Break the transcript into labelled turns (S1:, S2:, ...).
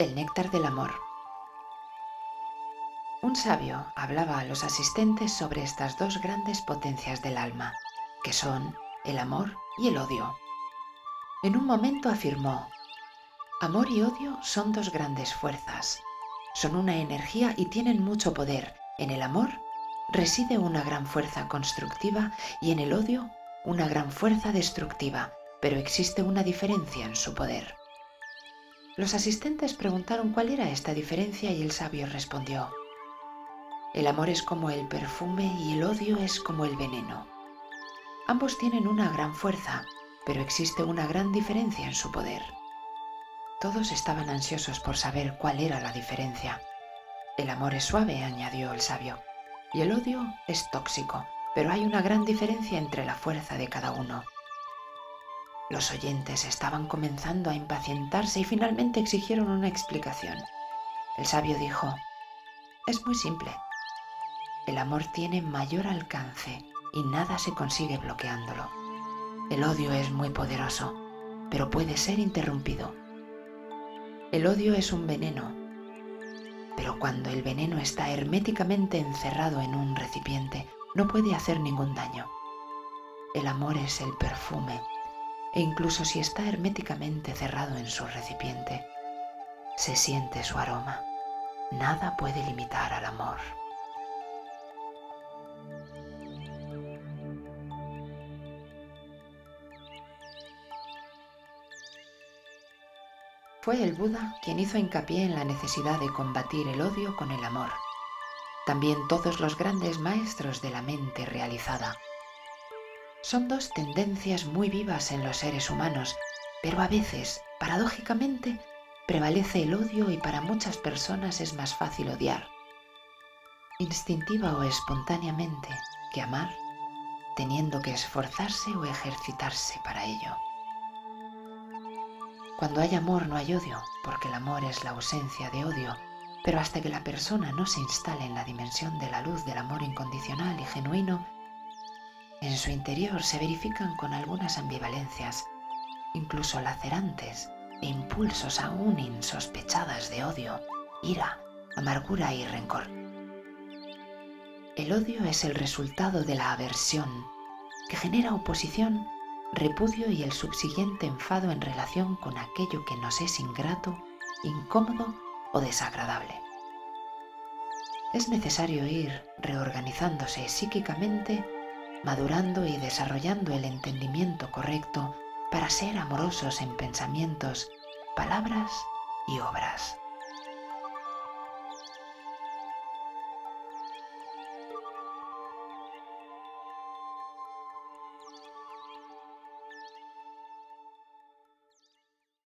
S1: El néctar del amor. Un sabio hablaba a los asistentes sobre estas dos grandes potencias del alma, que son el amor y el odio. En un momento afirmó, Amor y odio son dos grandes fuerzas. Son una energía y tienen mucho poder. En el amor reside una gran fuerza constructiva y en el odio una gran fuerza destructiva, pero existe una diferencia en su poder. Los asistentes preguntaron cuál era esta diferencia y el sabio respondió, el amor es como el perfume y el odio es como el veneno. Ambos tienen una gran fuerza, pero existe una gran diferencia en su poder. Todos estaban ansiosos por saber cuál era la diferencia. El amor es suave, añadió el sabio, y el odio es tóxico, pero hay una gran diferencia entre la fuerza de cada uno. Los oyentes estaban comenzando a impacientarse y finalmente exigieron una explicación. El sabio dijo, es muy simple. El amor tiene mayor alcance y nada se consigue bloqueándolo. El odio es muy poderoso, pero puede ser interrumpido. El odio es un veneno, pero cuando el veneno está herméticamente encerrado en un recipiente, no puede hacer ningún daño. El amor es el perfume, e incluso si está herméticamente cerrado en su recipiente, se siente su aroma. Nada puede limitar al amor. Fue el Buda quien hizo hincapié en la necesidad de combatir el odio con el amor. También todos los grandes maestros de la mente realizada. Son dos tendencias muy vivas en los seres humanos, pero a veces, paradójicamente, prevalece el odio y para muchas personas es más fácil odiar, instintiva o espontáneamente, que amar, teniendo que esforzarse o ejercitarse para ello. Cuando hay amor no hay odio, porque el amor es la ausencia de odio, pero hasta que la persona no se instale en la dimensión de la luz del amor incondicional y genuino, en su interior se verifican con algunas ambivalencias, incluso lacerantes, e impulsos aún insospechadas de odio, ira, amargura y rencor. El odio es el resultado de la aversión, que genera oposición repudio y el subsiguiente enfado en relación con aquello que nos es ingrato, incómodo o desagradable. Es necesario ir reorganizándose psíquicamente, madurando y desarrollando el entendimiento correcto para ser amorosos en pensamientos, palabras y obras.